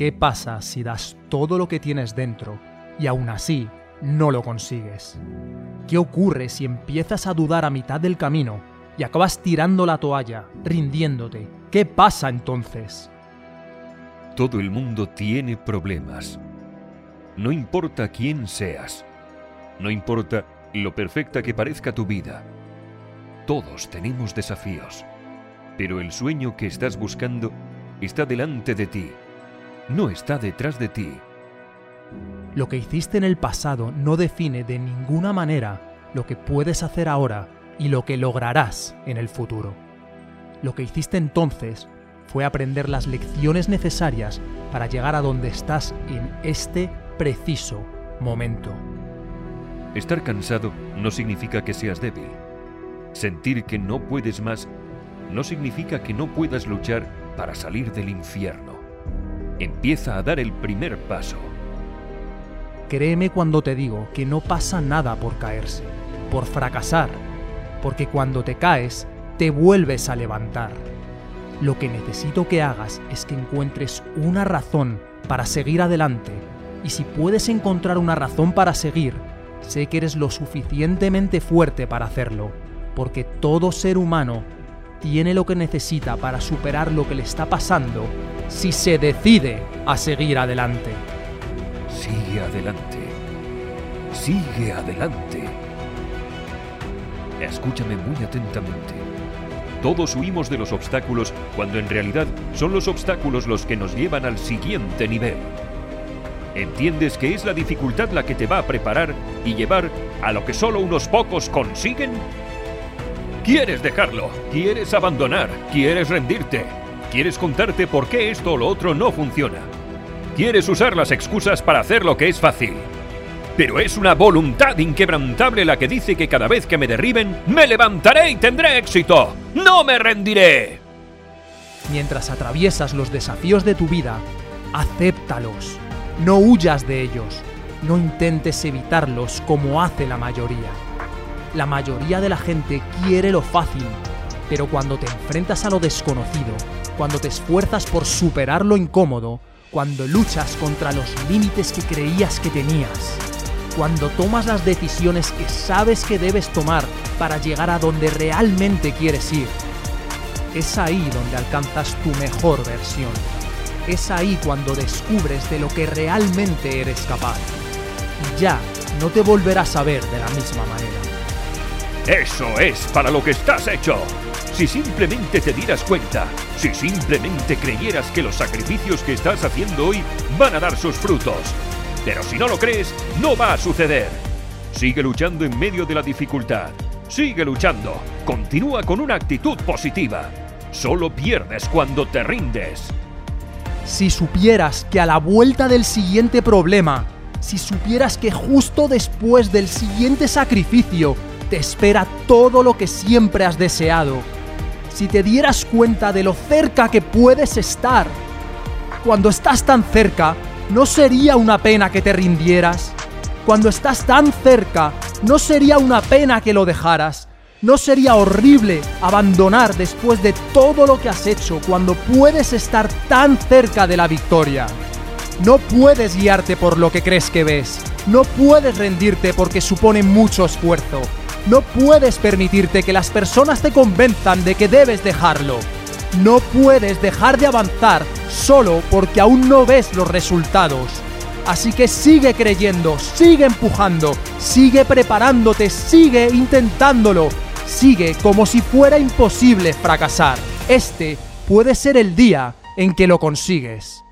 ¿Qué pasa si das todo lo que tienes dentro y aún así no lo consigues? ¿Qué ocurre si empiezas a dudar a mitad del camino y acabas tirando la toalla, rindiéndote? ¿Qué pasa entonces? Todo el mundo tiene problemas. No importa quién seas. No importa lo perfecta que parezca tu vida. Todos tenemos desafíos. Pero el sueño que estás buscando está delante de ti. No está detrás de ti. Lo que hiciste en el pasado no define de ninguna manera lo que puedes hacer ahora y lo que lograrás en el futuro. Lo que hiciste entonces fue aprender las lecciones necesarias para llegar a donde estás en este preciso momento. Estar cansado no significa que seas débil. Sentir que no puedes más no significa que no puedas luchar para salir del infierno. Empieza a dar el primer paso. Créeme cuando te digo que no pasa nada por caerse, por fracasar, porque cuando te caes, te vuelves a levantar. Lo que necesito que hagas es que encuentres una razón para seguir adelante, y si puedes encontrar una razón para seguir, sé que eres lo suficientemente fuerte para hacerlo, porque todo ser humano tiene lo que necesita para superar lo que le está pasando si se decide a seguir adelante. Sigue adelante. Sigue adelante. Escúchame muy atentamente. Todos huimos de los obstáculos cuando en realidad son los obstáculos los que nos llevan al siguiente nivel. ¿Entiendes que es la dificultad la que te va a preparar y llevar a lo que solo unos pocos consiguen? ¿Quieres dejarlo? ¿Quieres abandonar? ¿Quieres rendirte? ¿Quieres contarte por qué esto o lo otro no funciona? ¿Quieres usar las excusas para hacer lo que es fácil? Pero es una voluntad inquebrantable la que dice que cada vez que me derriben, me levantaré y tendré éxito. ¡No me rendiré! Mientras atraviesas los desafíos de tu vida, acéptalos. No huyas de ellos. No intentes evitarlos como hace la mayoría. La mayoría de la gente quiere lo fácil, pero cuando te enfrentas a lo desconocido, cuando te esfuerzas por superar lo incómodo, cuando luchas contra los límites que creías que tenías, cuando tomas las decisiones que sabes que debes tomar para llegar a donde realmente quieres ir, es ahí donde alcanzas tu mejor versión. Es ahí cuando descubres de lo que realmente eres capaz. Y ya no te volverás a ver de la misma manera. Eso es para lo que estás hecho. Si simplemente te dieras cuenta, si simplemente creyeras que los sacrificios que estás haciendo hoy van a dar sus frutos. Pero si no lo crees, no va a suceder. Sigue luchando en medio de la dificultad. Sigue luchando. Continúa con una actitud positiva. Solo pierdes cuando te rindes. Si supieras que a la vuelta del siguiente problema, si supieras que justo después del siguiente sacrificio te espera todo lo que siempre has deseado, si te dieras cuenta de lo cerca que puedes estar, cuando estás tan cerca, ¿no sería una pena que te rindieras? Cuando estás tan cerca, ¿no sería una pena que lo dejaras? ¿No sería horrible abandonar después de todo lo que has hecho cuando puedes estar tan cerca de la victoria? No puedes guiarte por lo que crees que ves. No puedes rendirte porque supone mucho esfuerzo. No puedes permitirte que las personas te convenzan de que debes dejarlo. No puedes dejar de avanzar solo porque aún no ves los resultados. Así que sigue creyendo, sigue empujando, sigue preparándote, sigue intentándolo. Sigue como si fuera imposible fracasar. Este puede ser el día en que lo consigues.